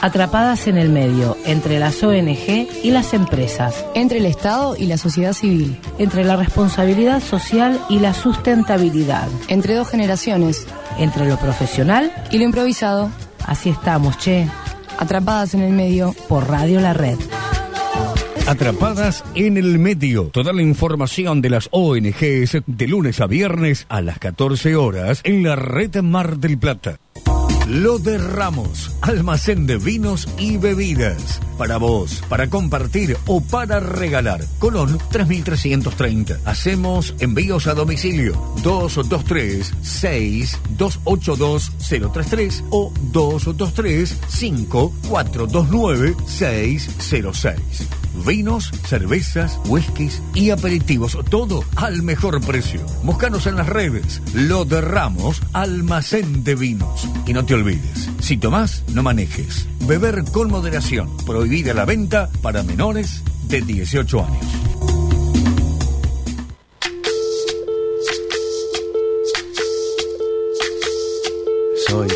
atrapadas en el medio, entre las ONG y las empresas, entre el Estado y la sociedad civil, entre la responsabilidad social y la sustentabilidad, entre dos generaciones, entre lo profesional y lo improvisado. Así estamos, che. Atrapadas en el medio por Radio La Red. Atrapadas en el medio. Toda la información de las ONGs de lunes a viernes a las 14 horas en la red Mar del Plata. Lo de Ramos, almacén de vinos y bebidas. Para vos, para compartir o para regalar. Colón 3330. Hacemos envíos a domicilio 223 6282 033 o 223 5429 606 vinos, cervezas, whiskies y aperitivos, todo al mejor precio. Búscanos en las redes, lo derramos, almacén de vinos. Y no te olvides, si tomás, no manejes. Beber con moderación, prohibida la venta para menores de 18 años. Soy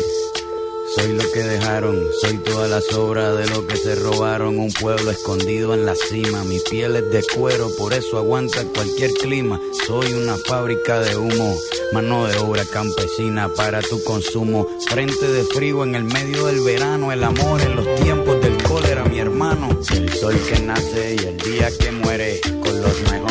soy lo que dejaron, soy toda la sobra de lo que se robaron. Un pueblo escondido en la cima, mi piel es de cuero, por eso aguanta cualquier clima. Soy una fábrica de humo, mano de obra campesina para tu consumo. Frente de frío en el medio del verano, el amor en los tiempos del cólera, mi hermano. El sol que nace y el día que muere, con los mejores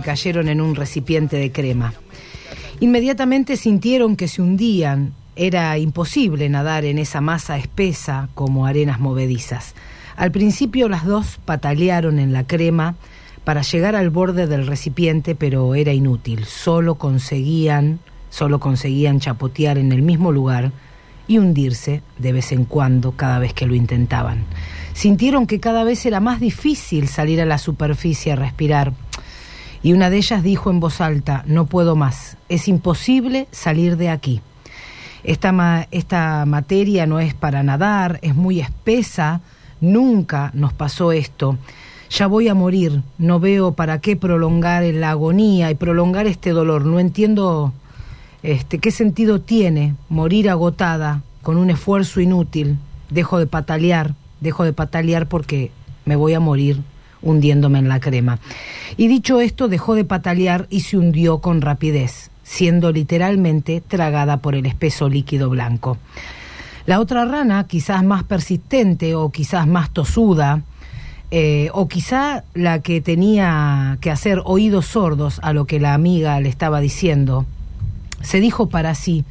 cayeron en un recipiente de crema. Inmediatamente sintieron que se hundían era imposible nadar en esa masa espesa como arenas movedizas. Al principio las dos patalearon en la crema para llegar al borde del recipiente, pero era inútil. Solo conseguían, solo conseguían chapotear en el mismo lugar y hundirse de vez en cuando cada vez que lo intentaban. Sintieron que cada vez era más difícil salir a la superficie a respirar. Y una de ellas dijo en voz alta, no puedo más, es imposible salir de aquí. Esta, esta materia no es para nadar, es muy espesa, nunca nos pasó esto. Ya voy a morir, no veo para qué prolongar la agonía y prolongar este dolor. No entiendo este, qué sentido tiene morir agotada con un esfuerzo inútil. Dejo de patalear, dejo de patalear porque me voy a morir hundiéndome en la crema. Y dicho esto, dejó de patalear y se hundió con rapidez siendo literalmente tragada por el espeso líquido blanco. La otra rana, quizás más persistente o quizás más tosuda, eh, o quizá la que tenía que hacer oídos sordos a lo que la amiga le estaba diciendo, se dijo para sí,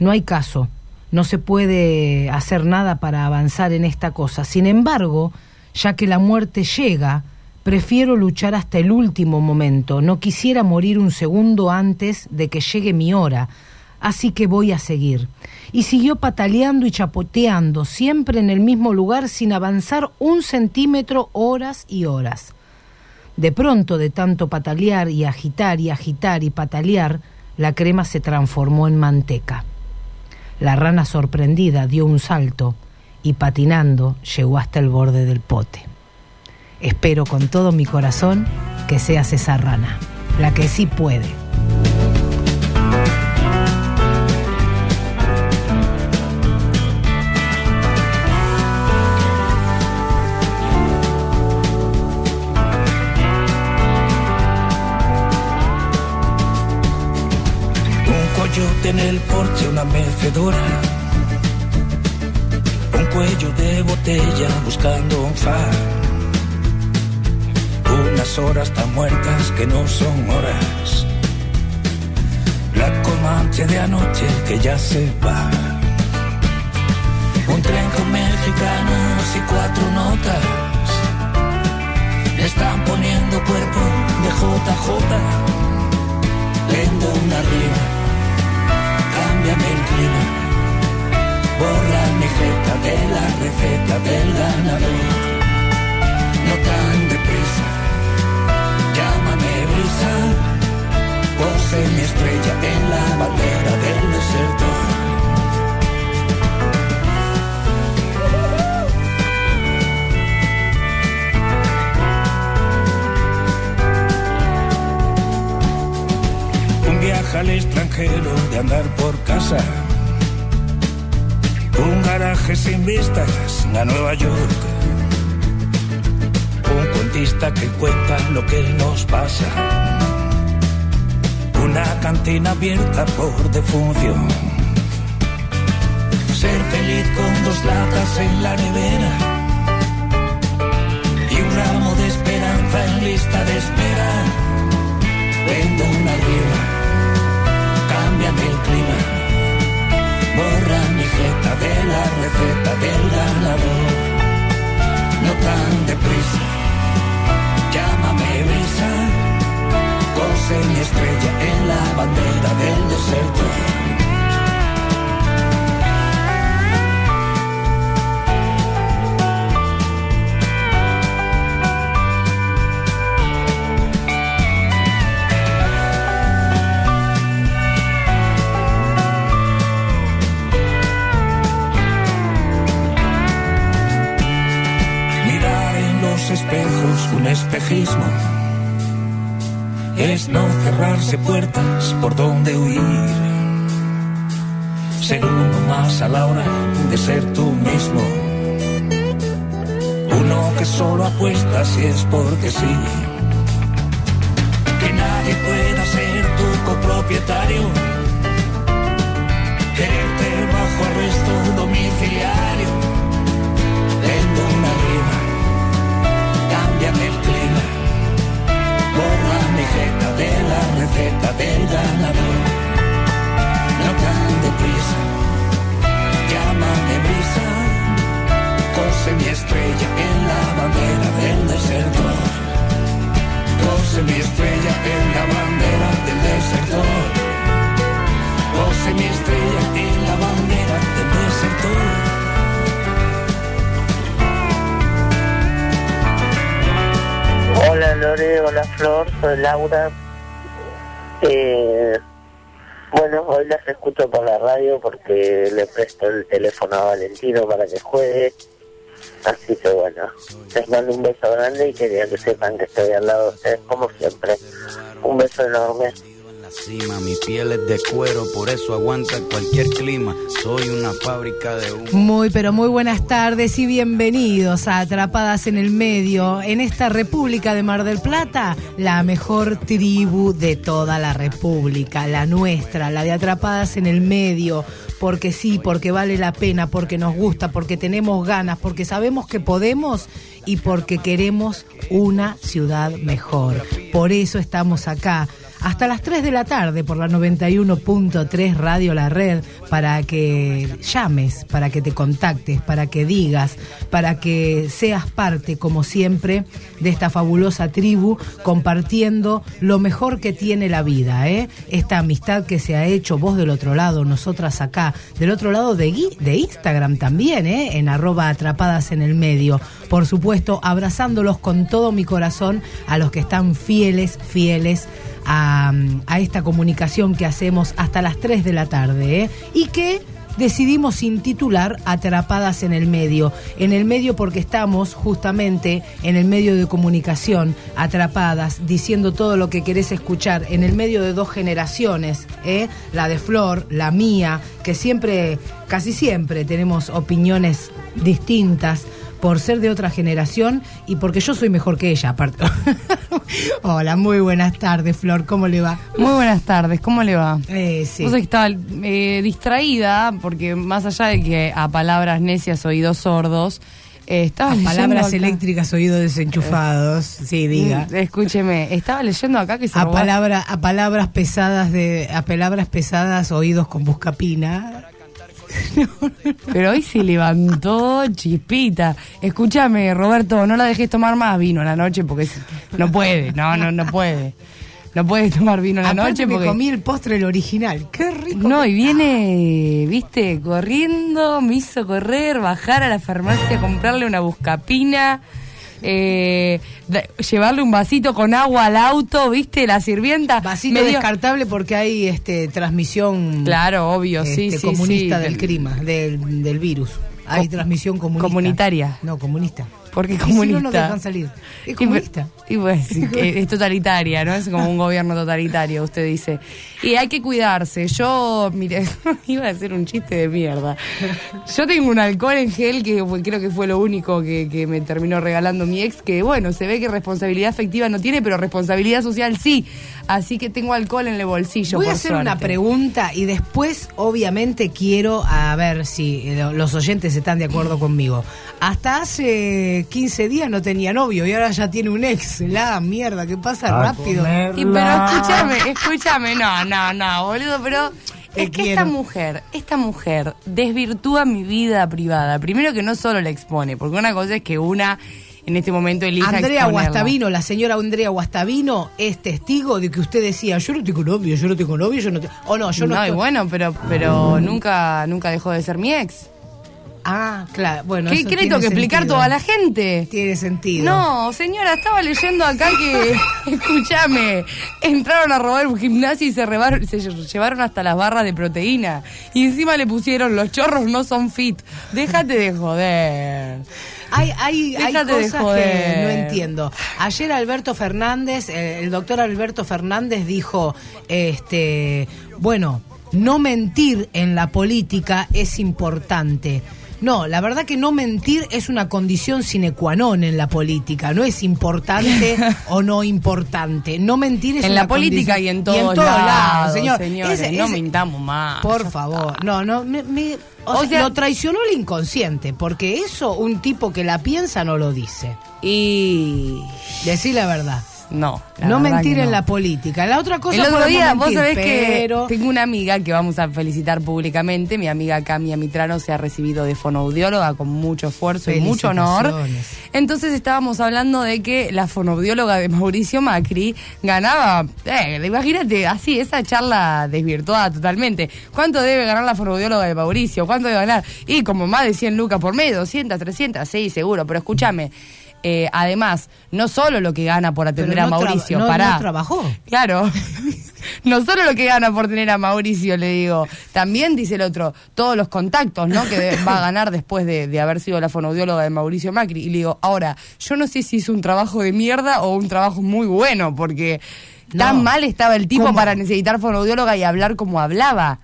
no hay caso, no se puede hacer nada para avanzar en esta cosa. Sin embargo, ya que la muerte llega, Prefiero luchar hasta el último momento, no quisiera morir un segundo antes de que llegue mi hora, así que voy a seguir. Y siguió pataleando y chapoteando, siempre en el mismo lugar, sin avanzar un centímetro horas y horas. De pronto, de tanto patalear y agitar y agitar y patalear, la crema se transformó en manteca. La rana sorprendida dio un salto y patinando llegó hasta el borde del pote. Espero con todo mi corazón que seas esa rana, la que sí puede. En el porche, una mecedora. Un cuello de botella buscando un horas tan muertas que no son horas. La comanche de anoche que ya se va. Un tren con mexicanos y cuatro notas. Le están poniendo cuerpo de JJ. Lendo una rima, cámbiame el clima. Borra mi jeta de la receta del ganador. No tan deprisa llámame brisa, pose mi estrella en la bandera del desierto. Un viaje al extranjero de andar por casa. Un garaje sin vistas a Nueva York un cuentista que cuenta lo que nos pasa. Una cantina abierta por defunción. Ser feliz con dos latas en la nevera. Y un ramo de esperanza en lista de espera. Vendo una riba, cambian el clima. Borra mi jeta de la receta del ganador. No tan deprisa, Mi estrella en la bandera del desierto. Mirar en los espejos un espejismo cerrarse puertas por donde huir. Ser uno más a la hora de ser tú mismo. Uno que solo apuesta si es porque sí. Que nadie pueda ser tu copropietario. Quererte bajo arresto domiciliario. De la receta del ganador. No tan deprisa, llámame brisa. Cose mi estrella en la bandera del desertor. Cose mi estrella en la bandera del desertor. Cose mi estrella en la bandera del desertor. Hola Lore, hola Flor, soy Laura. Eh, bueno, hoy las escucho por la radio porque le presto el teléfono a Valentino para que juegue. Así que bueno, les mando un beso grande y quería que sepan que estoy al lado de ustedes como siempre. Un beso enorme. Mi piel es de cuero, por eso aguanta cualquier clima. Soy una fábrica de humo. Muy, pero muy buenas tardes y bienvenidos a Atrapadas en el Medio. En esta República de Mar del Plata, la mejor tribu de toda la República, la nuestra, la de Atrapadas en el Medio. Porque sí, porque vale la pena, porque nos gusta, porque tenemos ganas, porque sabemos que podemos y porque queremos una ciudad mejor. Por eso estamos acá hasta las 3 de la tarde por la 91.3 Radio La Red para que llames, para que te contactes, para que digas, para que seas parte, como siempre, de esta fabulosa tribu compartiendo lo mejor que tiene la vida, ¿eh? Esta amistad que se ha hecho, vos del otro lado, nosotras acá, del otro lado de, de Instagram también, ¿eh? En arroba atrapadas en el medio. Por supuesto, abrazándolos con todo mi corazón a los que están fieles, fieles a, esta comunicación que hacemos hasta las 3 de la tarde ¿eh? y que decidimos intitular Atrapadas en el Medio. En el medio porque estamos justamente en el medio de comunicación, atrapadas, diciendo todo lo que querés escuchar, en el medio de dos generaciones, ¿eh? la de Flor, la mía, que siempre, casi siempre tenemos opiniones distintas por ser de otra generación y porque yo soy mejor que ella, aparte. Hola, muy buenas tardes, Flor, ¿cómo le va? Muy buenas tardes, ¿cómo le va? Eh, sí. Vos que estaba eh, distraída, porque más allá de que a palabras necias oídos sordos, eh, estaba A palabras acá- eléctricas, oídos desenchufados. Sí, diga. Mm, Escúcheme, estaba leyendo acá que se A, robó- palabra, a palabras pesadas de a palabras pesadas oídos con buscapina. Pero hoy se levantó chispita. Escúchame, Roberto, no la dejes tomar más vino a la noche porque no puede, no, no, no puede. No puede tomar vino a la Aparte noche me porque... comí el postre el original. Qué rico. No, y viene, viste, corriendo, me hizo correr, bajar a la farmacia, comprarle una buscapina, eh, llevarle un vasito con agua al auto, viste, la sirvienta. Vasito descartable porque hay este transmisión Claro, obvio, sí, este, sí, comunista sí. del clima, del, del virus. Hay transmisión comunista. comunitaria. No, comunista. Porque es Y si no comunista. nos dejan salir. Es comunista. Y, pues es totalitaria, ¿no? Es como un gobierno totalitario, usted dice. Y hay que cuidarse. Yo, mire, iba a hacer un chiste de mierda. Yo tengo un alcohol en gel que creo que fue lo único que, que me terminó regalando mi ex, que bueno, se ve que responsabilidad afectiva no tiene, pero responsabilidad social sí. Así que tengo alcohol en el bolsillo. Voy a hacer una pregunta y después, obviamente, quiero a ver si eh, lo- los oyentes están de acuerdo conmigo. Hasta hace 15 días no tenía novio y ahora ya tiene un ex. La mierda, que pasa rápido. Y pero escúchame, escúchame, no, no, no, boludo, pero Te es que quiero. esta mujer, esta mujer desvirtúa mi vida privada. Primero que no solo la expone, porque una cosa es que una en este momento elija Andrea exponerla. Guastavino, la señora Andrea Guastavino, es testigo de que usted decía, yo no tengo novio, yo no tengo novio, yo no tengo... O no, yo no, no, y bueno, pero pero nunca nunca dejó de ser mi ex. Ah, claro, bueno. ¿Qué, qué le tiene tengo que explicar sentido. toda la gente? Tiene sentido. No, señora, estaba leyendo acá que, escúchame, entraron a robar un gimnasio y se, rebaron- se llevaron hasta las barras de proteína. Y encima le pusieron, los chorros no son fit. Déjate de joder. Hay, hay, hay cosas que no entiendo. Ayer Alberto Fernández, el doctor Alberto Fernández dijo, este, bueno, no mentir en la política es importante. No, la verdad que no mentir es una condición sine qua non en la política, no es importante o no importante. No mentir es En una la política condición- y en todos lados, señor. señores, no mintamos más. Por favor, no, no, me- me- o O sea, sea- lo traicionó el inconsciente, porque eso un tipo que la piensa no lo dice. Y Decí la verdad. No. no mentir en la política. La otra cosa El otro día, vos mentir, sabés pero... que tengo una amiga que vamos a felicitar públicamente. Mi amiga Camia Mitrano se ha recibido de fonoaudióloga con mucho esfuerzo y mucho honor. Entonces estábamos hablando de que la fonoaudióloga de Mauricio Macri ganaba, eh, imagínate, así, esa charla desvirtuada totalmente. ¿Cuánto debe ganar la fonoaudióloga de Mauricio? ¿Cuánto debe ganar? Y como más de 100 lucas por mes, 200, 300, sí, seguro. Pero escúchame, eh, además, no solo lo que gana por atender a Mauricio, no- pará. no trabajó. Claro. No solo lo que gana por tener a Mauricio, le digo, también dice el otro, todos los contactos, ¿no? Que va a ganar después de, de haber sido la fonoaudióloga de Mauricio Macri. Y le digo, ahora, yo no sé si hizo un trabajo de mierda o un trabajo muy bueno, porque No. tan mal estaba el tipo ¿Cómo? para necesitar fonoaudióloga y hablar como hablaba.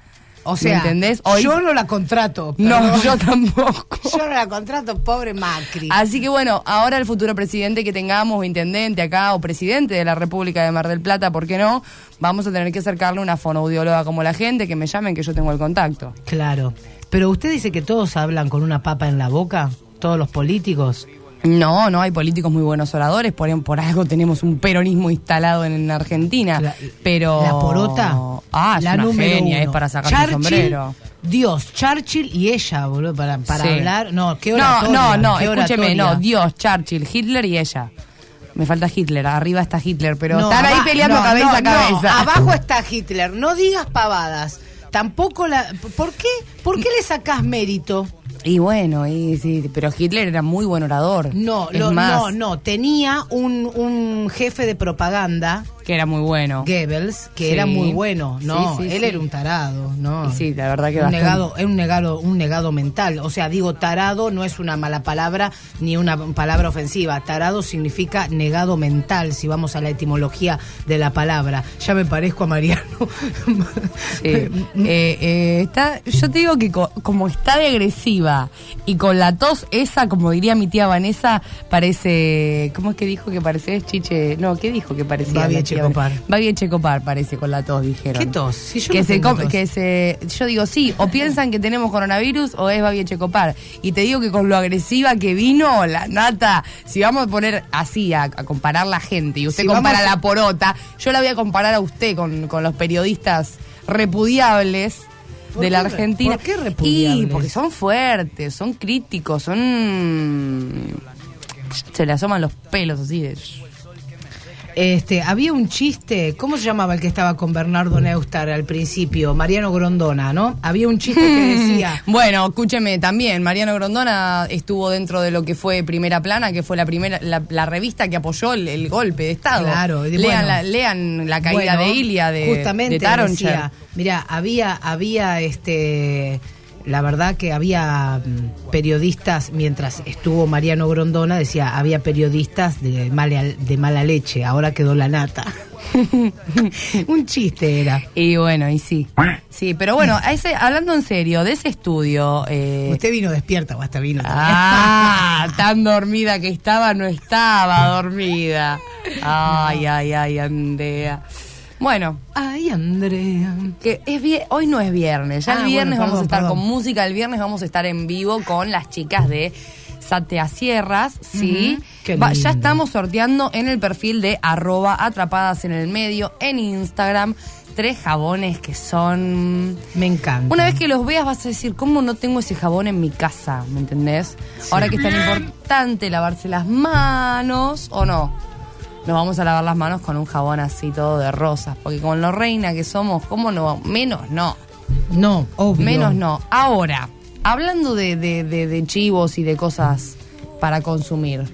O ¿Me sea, entendés? Hoy- yo no la contrato. No, perdón. yo tampoco. Yo no la contrato, pobre Macri. Así que bueno, ahora el futuro presidente que tengamos, o intendente acá, o presidente de la República de Mar del Plata, ¿por qué no? Vamos a tener que acercarle una fonoaudióloga como la gente, que me llamen, que yo tengo el contacto. Claro. Pero usted dice que todos hablan con una papa en la boca, todos los políticos. No, no hay políticos muy buenos oradores, por, por algo tenemos un peronismo instalado en, en Argentina. La- pero. La porota. Ah, es la una genia, uno. es para sacar el Churchill, sombrero. Dios, Churchill y ella, boludo, para, para Sí. hablar. No, qué No, oratoria. no, no, qué escúcheme, no, Dios, Churchill, Hitler y ella. Me falta Hitler, arriba está Hitler, pero No, están ahí peleando no, cabeza no, a cabeza. no, abajo está Hitler. No digas pavadas. Tampoco la. ¿Por qué? ¿Por qué le sacás mérito? Y bueno, y sí, pero Hitler era muy buen orador. No, lo- más, no, no. Tenía un, un jefe de propaganda, que era muy bueno. Goebbels, que Sí. era muy bueno. No, Sí, sí, él era un tarado, ¿no? Y sí, la verdad que un bastante. negado, es un negado, un negado mental. O sea, digo tarado no es una mala palabra ni una palabra ofensiva. Tarado significa negado mental, si vamos a la etimología de la palabra. Ya me parezco a Mariano. Sí. Eh, eh, está, yo te digo que co- como está de agresiva y con la tos esa, como diría mi tía Vanessa, parece. ¿Cómo es que dijo que parece chiche? No, ¿qué dijo que parecía? Babi Echecopar. Vanessa? Babi Echecopar parece con la tos, dijeron. ¿Qué tos? Si yo que, no se tengo com- tos. que se. Yo digo, sí, o piensan que tenemos coronavirus o es Babi Echecopar. Y te digo que con lo agresiva que vino, la nata, si vamos a poner así, a, a comparar la gente, y usted Si compara vamos a- la porota, yo la voy a comparar a usted con, con los periodistas repudiables ¿Por de la Argentina. por qué repudiables? Y porque son fuertes, son críticos, son... Se le asoman los pelos así de... Este, había un chiste, ¿cómo se llamaba el que estaba con Bernardo Neustar al principio? Mariano Grondona, ¿no? Había un chiste que decía, Bueno, escúcheme también, Mariano Grondona estuvo dentro de lo que fue Primera Plana, que fue la primera la, la revista que apoyó el, el golpe de Estado. Claro, lean, bueno. la, lean la caída Bueno, de Ilia de, justamente de Taroncher. decía, mira, había, había este la verdad que había mm, periodistas, mientras estuvo Mariano Grondona, decía, había periodistas de mala, de mala leche, ahora quedó la nata. Un chiste era. Y bueno, y sí. Sí, pero bueno, a ese, hablando en serio, de ese estudio. eh, Usted vino despierta o hasta vino. Ah, tan dormida que estaba, no estaba dormida. Ay, ay, ay, Andrea. Bueno, Ay, Andrea. que es vie- hoy no es viernes, ya Ah, el viernes bueno, vamos a estar perdón. con música, el viernes vamos a estar en vivo con las chicas de Satea Sierras, ¿sí? Qué Va- ya estamos sorteando en el perfil de arroba atrapadas en el medio, en Instagram, tres jabones que son... Me encanta. Una vez que los veas vas a decir, ¿cómo no tengo ese jabón en mi casa? ¿Me entendés? Ahora que es tan importante lavarse las manos, ¿o no? Nos vamos a lavar las manos con un jabón así todo de rosas, porque con lo reina que somos, ¿cómo no? Menos no, No, obvio. menos no. Ahora, hablando de, de- de- de chivos y de cosas para consumir,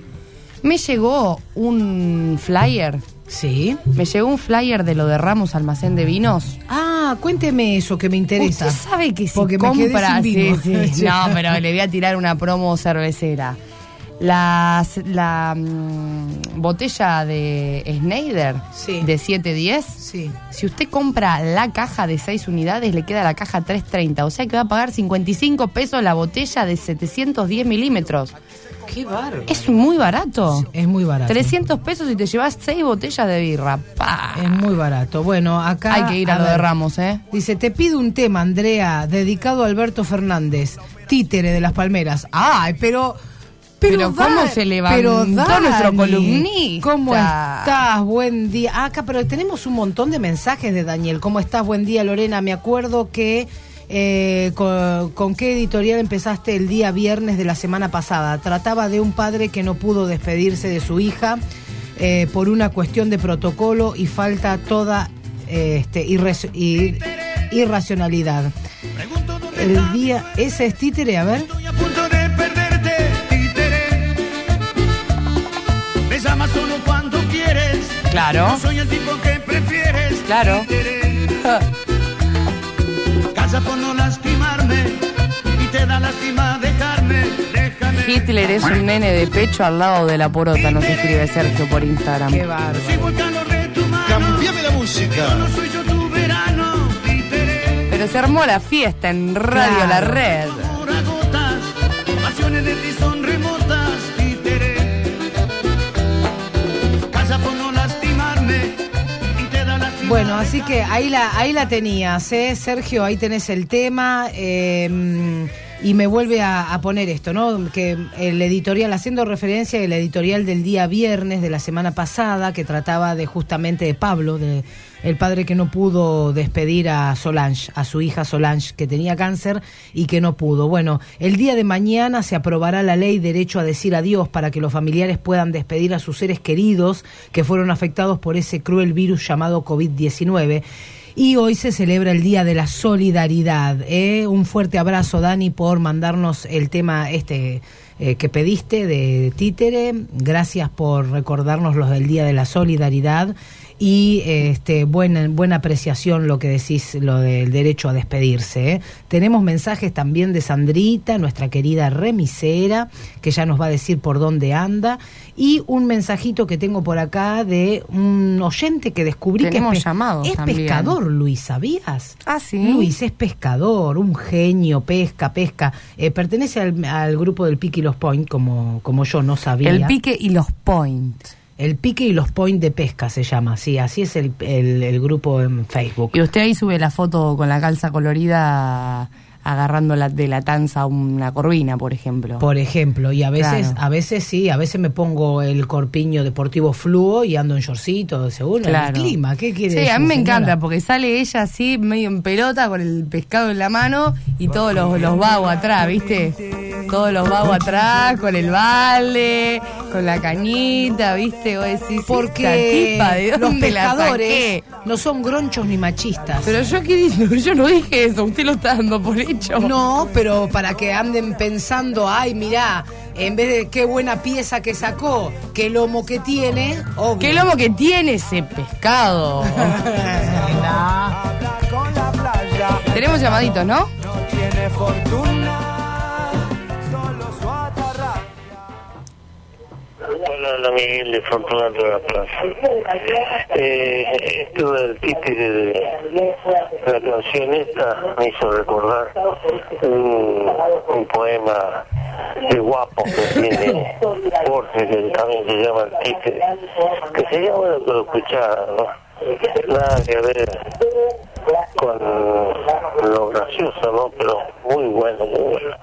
me llegó un flyer, Sí. me llegó un flyer de lo de Ramos Almacén de Vinos. Ah, cuénteme eso que me interesa. Usted sabe que si Porque me quedé compra, sin vino. sí, sí. no, pero le voy a tirar una promo cervecera. La, la mm, botella de Sí. de 710, Sí. si usted compra la caja de 6 unidades, le queda la caja 330. O sea que va a pagar 55 pesos la botella de 710 milímetros. Qué bárbaro. Es muy barato. Es muy barato. 300 pesos y te llevas 6 botellas de birra. Pa. Es muy barato. Bueno, acá. Hay que ir a, lo de ver. Ramos, ¿eh? Dice, te pido un tema, Andrea, dedicado a Alberto Fernández, títere de las palmeras. Ay, pero... Pero ¿cómo se levantó pero nuestro columnista? ¿Cómo estás? Buen día. Acá, pero tenemos un montón de mensajes de Daniel. ¿Cómo estás? Buen día, Lorena. Me acuerdo que... eh, con, con qué editorial empezaste el día viernes de la semana pasada? Trataba de un padre que no pudo despedirse de su hija eh, por una cuestión de protocolo y falta toda eh, este, irres- ir- irracionalidad. El día, ese es títere, a ver. Llamas solo cuando quieres. Claro. No soy el tipo que prefieres. Claro. Casa por no lastimarme y te da lástima dejarme. Déjame. Hitler es un nene de pecho al lado de la porota, nos escribe Sergio por Instagram. Qué bárbaro. Cambiame la música. No soy yo tu verano, títere. Pero se armó la fiesta en Radio La. Red. Bueno, así que ahí la, ahí la tenías, ¿eh? Sergio, ahí tenés el tema. eh, y me vuelve a, poner esto, ¿no? Que el editorial, haciendo referencia al editorial del día viernes de la semana pasada, que trataba de justamente de Pablo, de el padre que no pudo despedir a Solange, a su hija Solange, que tenía cáncer y que no pudo. Bueno, el día de mañana se aprobará la ley derecho a decir adiós para que los familiares puedan despedir a sus seres queridos que fueron afectados por ese cruel virus llamado COVID-19. Y hoy se celebra el Día de la Solidaridad. ¿eh? Un fuerte abrazo, Dani, por mandarnos el tema este eh, que pediste de Títere. Gracias por recordarnos los del Día de la Solidaridad. Y este, buena, buena apreciación lo que decís, lo del derecho a despedirse. ¿eh? Tenemos mensajes también de Sandrita, nuestra querida remisera, que ya nos va a decir por dónde anda. Y un mensajito que tengo por acá de un oyente que descubrí Tenemos que es, pe- llamados es pescador, Luis, ¿sabías? Ah, sí. Luis es pescador, un genio, pesca, pesca. Eh, pertenece al, al grupo del Pique y los Point, como, como yo no sabía. El pique y los points. El Pique y los Point de pesca se llama, sí, así es el, el- el grupo en Facebook. Y usted ahí sube la foto con la calza colorida agarrando la, de la tanza una corvina, por ejemplo. Por ejemplo, y a veces, Claro. a veces sí, a veces me pongo el corpiño deportivo fluo y ando en shortcito, según Claro. el clima. ¿Qué quiere Sí, decir, a mí me señora? encanta porque sale ella así, medio en pelota, con el pescado en la mano y todos los, los vagos atrás, ¿viste? Todos los vagos atrás, con el balde, con la cañita, ¿viste? Vos decís, Porque esta tipa, ¿de los dónde la pescadores saqué? No son gronchos ni machistas. Pero yo, ¿qué digo? yo no dije eso, usted lo está dando por hecho. No, pero para que anden pensando, ay, mirá, en vez de qué buena pieza que sacó, qué lomo que tiene, obvio. ¿Qué lomo que tiene ese pescado? Tenemos llamaditos, ¿no? tiene fortuna, Hola, hola Miguel de Fortunato de la Plaza. Eh, esto del títere de la canción esta me hizo recordar un, poema de guapo que tiene Jorge, que también se llama el títere, que sería bueno que lo escuchara, ¿no? Nada que ver con lo gracioso, ¿no? Pero muy bueno, muy bueno.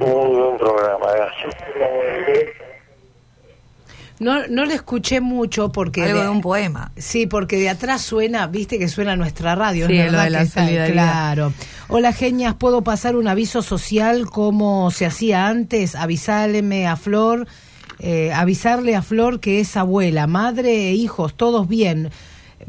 Muy buen programa, gracias. No, no le escuché mucho porque... Algo de- de un poema. Sí, porque de atrás suena, viste que suena nuestra radio, Sí, ¿es lo de la solidaridad. Claro. Hola, genias, ¿puedo pasar un aviso social como se hacía antes? Avisarle a Flor, eh, avisarle a Flor que es abuela, madre e hijos, todos bien.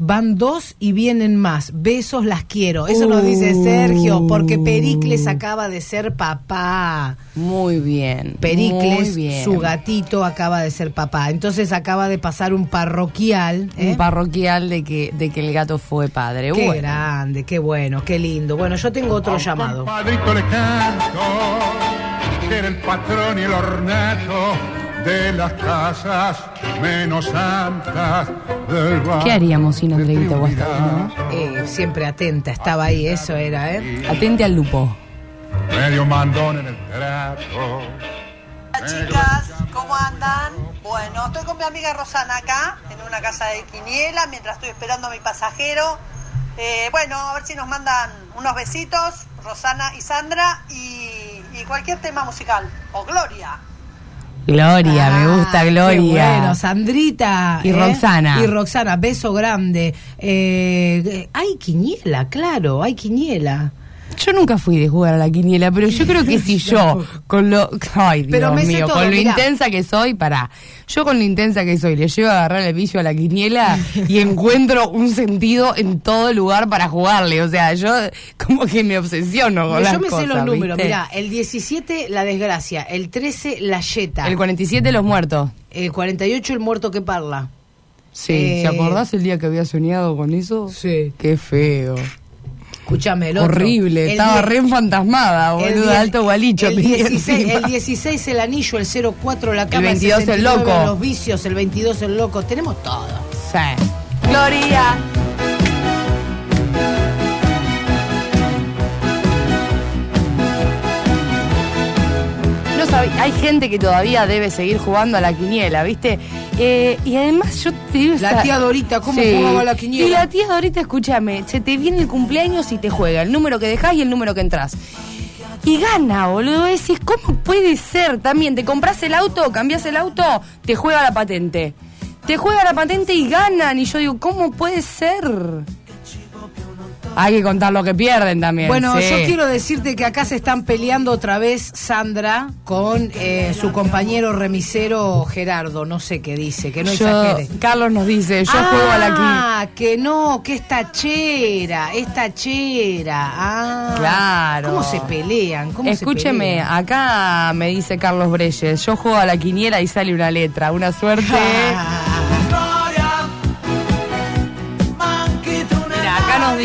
Van dos y vienen más. Besos, las quiero. Eso nos dice Sergio, porque Pericles acaba de ser papá. Muy bien. Pericles, muy bien. su gatito, acaba de ser papá. Entonces acaba de pasar un parroquial. ¿eh? Un parroquial de que, de que el gato fue padre. Qué Bueno. grande, qué bueno, qué lindo. Bueno, yo tengo otro llamado. Padrito le canto, que era el patrón y el ornato de las casas menos santas del barrio. ¿Qué haríamos sin Andreita. Guastón, Eh, siempre atenta, estaba ahí, eso era, ¿eh? Atente al lupo. Medio mandón en el trato. Hola chicas, ¿cómo andan? Bueno, estoy con mi amiga Rosana acá, en una casa de Quiniela, mientras estoy esperando a mi pasajero. Eh, bueno, a ver si nos mandan unos besitos, Rosana y Sandra, y, y cualquier tema musical. O Gloria. Gloria, me gusta Ah, Gloria. Qué bueno, Sandrita. Y Roxana. Y Roxana, beso grande. Eh, hay quiniela, claro, hay quiniela. Yo nunca fui de jugar a la quiniela, pero yo creo que si yo, con lo. Ay, Dios Pero me mío, todo, con lo mirá. intensa que soy, pará. Yo con lo intensa que soy, le llevo a agarrar el vicio a la quiniela y encuentro un sentido en todo lugar para jugarle. O sea, yo como que me obsesiono con las Yo me cosas, sé los números, ¿viste? mirá, el 17 la desgracia, el 13 la yeta, El 47 los muertos. el 48 el muerto que parla. Sí, Eh, ¿se acordás el día que había soñado con eso? Sí. Qué feo. Escúchame, el otro. Horrible, El estaba re enfantasmada, el boludo, alto gualicho el tenía 16, encima. el 16 el anillo, el 04 la cama, 22 el 69 loco. los vicios, el 22 el loco, tenemos todo. Sí. Gloria. No hay gente que todavía debe seguir jugando a la quiniela, ¿viste? Eh, y además yo te digo... La tía Dorita, ¿cómo jugaba a la quiniela? Y la tía Dorita, escúchame, se te viene el cumpleaños y te juega el número que dejás y el número que entras. Y gana, boludo. Decís, ¿cómo puede ser? También, te compras el auto, cambias el auto, te juega la patente. Te juega la patente y ganan. Y yo digo, ¿cómo puede ser? Hay que contar lo que pierden también. Bueno, sí. yo quiero decirte que acá se están peleando otra vez Sandra con eh, su compañero remisero Gerardo, no sé qué dice, que no Yo- exagere. Carlos nos dice, yo juego a la. Ah, que no, que es tachera, es tachera. Ah, Claro. ¿Cómo se pelean? ¿Cómo se Escúcheme, pelean? acá me dice Carlos Breyes, yo juego a la quiniela y sale una letra, una suerte. Mira,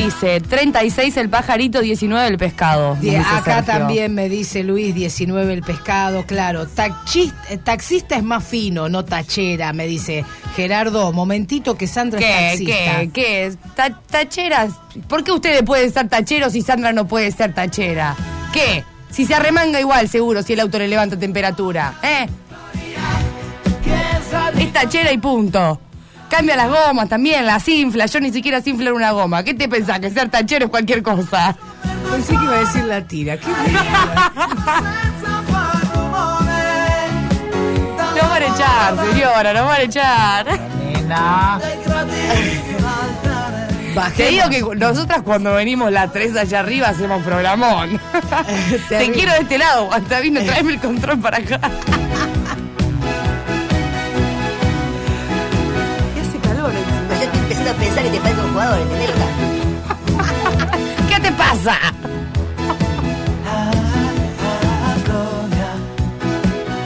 dice 36 el pajarito, 19 el pescado. acá Sergio. también me dice Luis 19 el pescado, claro. Taxista, taxista es más fino, no tachera, me dice Gerardo. Momentito que Sandra es taxista. ¿Qué? ¿Qué? Ta- ¿Tacheras? ¿Por qué ustedes pueden ser tacheros y Sandra no puede ser tachera? ¿Qué? Si se arremanga igual, seguro, si el auto le levanta temperatura. ¿Eh? Es tachera y punto. Cambia las gomas también, las infla. Yo ni siquiera sé inflar una goma. ¿Qué te pensás? Que ser tachero es cualquier cosa. Pensé que iba a decir la tira. ¿Qué Nos van a echar, señora, nos van a echar. Te digo que nosotras cuando venimos las tres allá arriba hacemos programón. Te quiero de este lado, hasta vino, tráeme el control para acá. Pensar que te un jugador, ¿entendés? ¿Qué te pasa?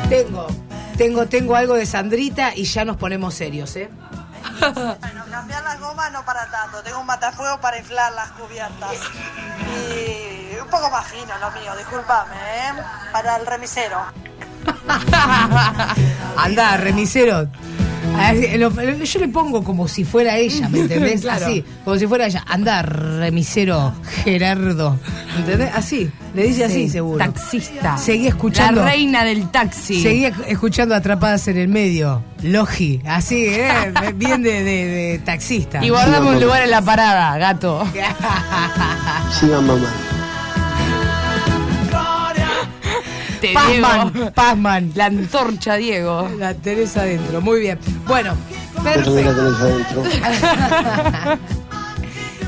Tengo, tengo, tengo algo de Sandrita y ya nos ponemos serios, ¿eh? Bueno, cambiar las gomas no para tanto. Tengo un matafuego para inflar las cubiertas. Y un poco más fino lo mío, discúlpame, ¿eh? Para el remisero. Anda, remisero. Lo- lo- Yo le pongo como si fuera ella, ¿me entendés? Claro. Así, como si fuera ella. Anda, remisero Gerardo. ¿Entendés? Así, le dice así, Sí, seguro. Taxista. Seguí escuchando. La reina del taxi. Seguí escuchando Atrapadas en el Medio. Logi, así, ¿eh? Bien de, de- de taxista. Y guardamos un lugar en la parada, gato. Sigan mamá. Te Diego. Pazman. La antorcha, Diego. La Teresa adentro, muy bien. Bueno, adentro.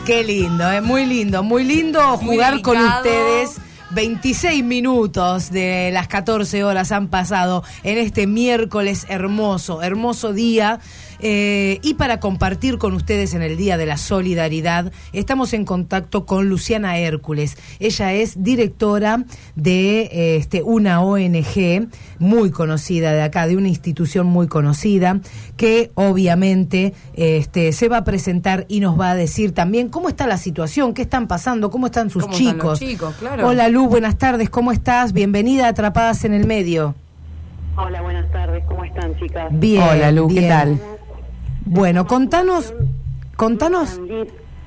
Qué lindo, ¿eh? muy lindo, muy lindo Muy jugar con ustedes. 26 minutos de las 14 horas han pasado en este miércoles hermoso, hermoso día. Eh, y para compartir con ustedes en el Día de la Solidaridad, estamos en contacto con Luciana Hércules. Ella es directora de eh, este, una ONG muy conocida de acá, de una institución muy conocida, que obviamente este, se va a presentar y nos va a decir también cómo está la situación, qué están pasando, cómo están sus ¿Cómo están chicos. los chicos? Claro. Hola Lu, buenas tardes, ¿cómo estás? Bienvenida a Atrapadas en el Medio. Hola, buenas tardes, ¿cómo están chicas? Bien. Hola, Lu, ¿qué tal? Bueno, contanos, contanos.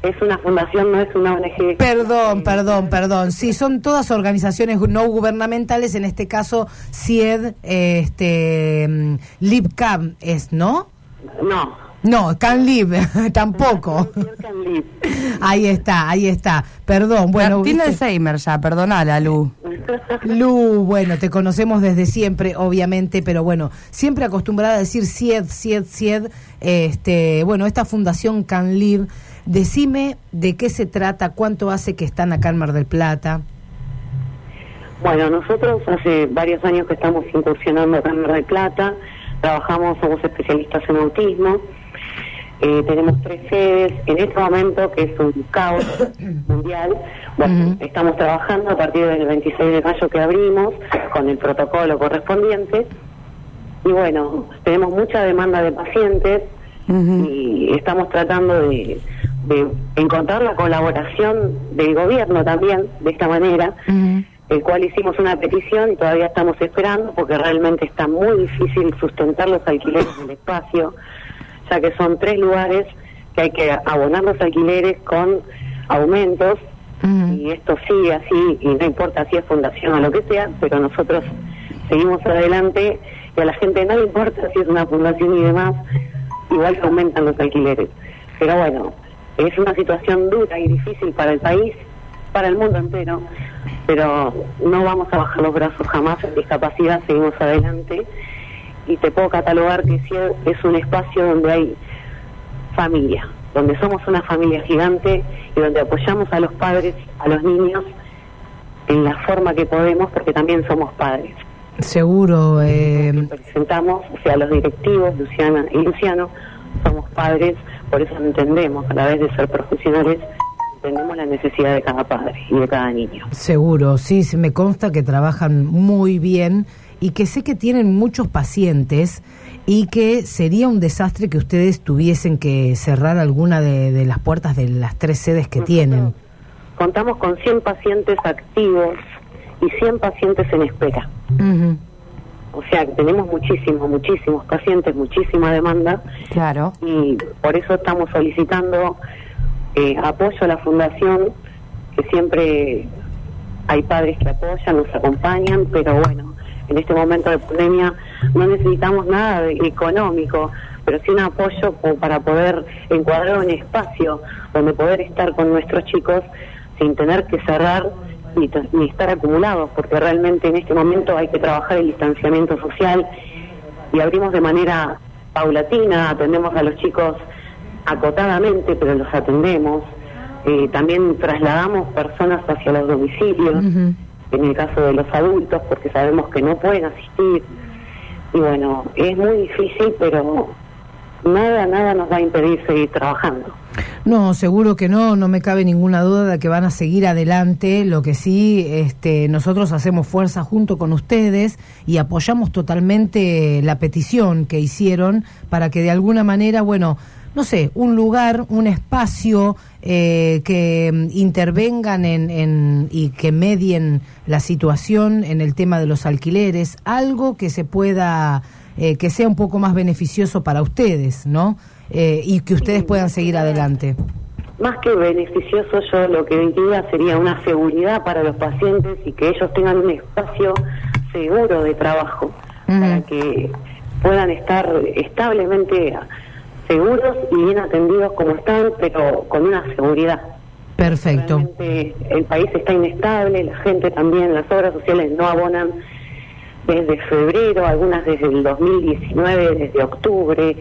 Es una fundación, no es una ONG. Perdón, perdón, perdón. Sí, son todas organizaciones no gubernamentales, en este caso CIED, este, mm, LibCam es, ¿no? No. No, CanLib, tampoco. Ahí está, ahí está. Perdón, bueno. Tiene viste- Alzheimer ya, perdonala, Lu. Lu, bueno, te conocemos desde siempre, obviamente, pero bueno, siempre acostumbrada a decir CIED, CIED, CIED. Este, bueno, esta fundación CanLib, decime de qué se trata, cuánto hace que están acá en Mar del Plata. Bueno, nosotros hace varios años que estamos incursionando acá en Mar del Plata, trabajamos, somos especialistas en autismo, eh, tenemos tres sedes, en este momento que es un caos mundial, bueno, estamos trabajando a partir del 26 de mayo que abrimos con el protocolo correspondiente. Y bueno, tenemos mucha demanda de pacientes y estamos tratando de, de encontrar la colaboración del gobierno también de esta manera, el cual hicimos una petición y todavía estamos esperando porque realmente está muy difícil sustentar los alquileres del espacio, ya que son tres lugares que hay que abonar los alquileres con aumentos y esto sigue así y no importa si es fundación o lo que sea, pero nosotros seguimos adelante y a la gente no le importa si es una fundación y demás, igual que aumentan los alquileres. Pero bueno, es una situación dura y difícil para el país, para el mundo entero, pero no vamos a bajar los brazos jamás en discapacidad, seguimos adelante y te puedo catalogar que es un espacio donde hay familia, donde somos una familia gigante y donde apoyamos a los padres, a los niños en la forma que podemos porque también somos padres. Seguro. Eh, Presentamos, o sea, los directivos, Luciana y Luciano, somos padres, por eso entendemos, a la vez de ser profesionales, entendemos la necesidad de cada padre y de cada niño. seguro, sí, sí, me consta que trabajan muy bien y que sé que tienen muchos pacientes y que sería un desastre que ustedes tuviesen que cerrar alguna de, de las puertas de las tres sedes que tienen. Contamos con 100 pacientes activos y 100 pacientes en espera. O sea, que tenemos muchísimos, muchísimos pacientes, muchísima demanda. Claro. Y por eso estamos solicitando eh, apoyo a la fundación, que siempre hay padres que apoyan, nos acompañan, pero bueno, en este momento de pandemia no necesitamos nada económico, pero sí un apoyo para poder encuadrar un espacio donde poder estar con nuestros chicos sin tener que cerrar ni estar acumulados, porque realmente en este momento hay que trabajar el distanciamiento social y abrimos de manera paulatina, atendemos a los chicos acotadamente, pero los atendemos. Eh, también trasladamos personas hacia los domicilios, en el caso de los adultos, porque sabemos que no pueden asistir. Y bueno, es muy difícil, pero nada, nada nos va a impedir seguir trabajando. No, seguro que no, no me cabe ninguna duda de que van a seguir adelante. Lo que sí, este, nosotros hacemos fuerza junto con ustedes y apoyamos totalmente la petición que hicieron para que de alguna manera, bueno, no sé, un lugar, un espacio eh, que mm, intervengan en, en- y que medien la situación en el tema de los alquileres, algo que se pueda, eh, que sea un poco más beneficioso para ustedes, ¿no? Eh, y que ustedes puedan seguir adelante. Más que beneficioso, yo lo que diría sería una seguridad para los pacientes y que ellos tengan un espacio seguro de trabajo para que puedan estar establemente seguros y bien atendidos como están, pero con una seguridad. Perfecto. Realmente el país está inestable, la gente también, las obras sociales no abonan desde febrero, algunas desde el 2019, desde octubre,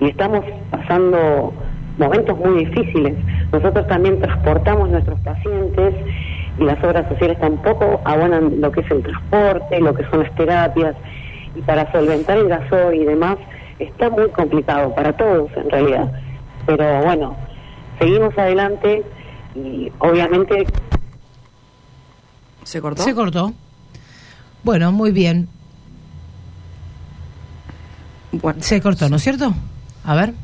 y estamos pasando momentos muy difíciles. Nosotros también transportamos nuestros pacientes y las obras sociales tampoco abonan lo que es el transporte, lo que son las terapias, y para solventar el gasoil y demás está muy complicado para todos en realidad. Pero bueno, seguimos adelante y obviamente ¿Se cortó? Se cortó. Bueno, muy bien. Se cortó, ¿no es cierto? A ver.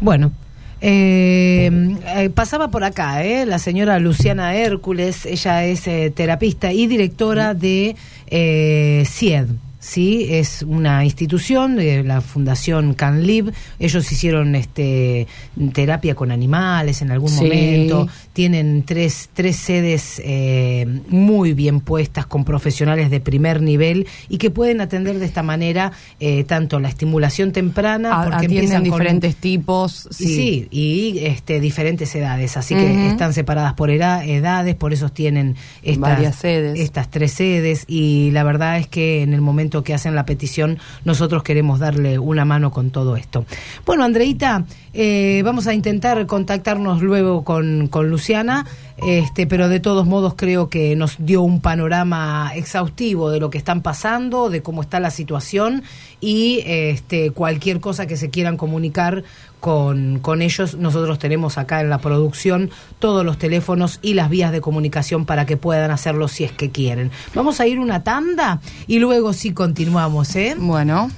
Bueno. eh, eh, pasaba por acá, ¿eh? la señora Luciana Hércules, ella es eh, terapista y directora de eh, CIED. Sí, es una institución de la Fundación CanLib. Ellos hicieron este terapia con animales en algún Sí. momento. Tienen tres, tres sedes eh, muy bien puestas con profesionales de primer nivel y que pueden atender de esta manera eh, tanto la estimulación temprana, A- porque empiezan con- diferentes tipos. Sí. Sí, y este, diferentes edades, así que están separadas por edades, por eso tienen estas, Varias sedes. estas tres sedes y la verdad es que en el que hacen la petición nosotros queremos darle una mano con todo esto. Bueno, Andreita, eh, vamos a intentar contactarnos luego con, con Luciana, este, pero de todos modos creo que nos dio un panorama exhaustivo de lo que están pasando, de cómo está la situación y este, cualquier cosa que se quieran comunicar con, con ellos, nosotros tenemos acá en la producción todos los teléfonos y las vías de comunicación para que puedan hacerlo si es que quieren. Vamos a ir una tanda y luego sí continuamos, ¿eh? Bueno.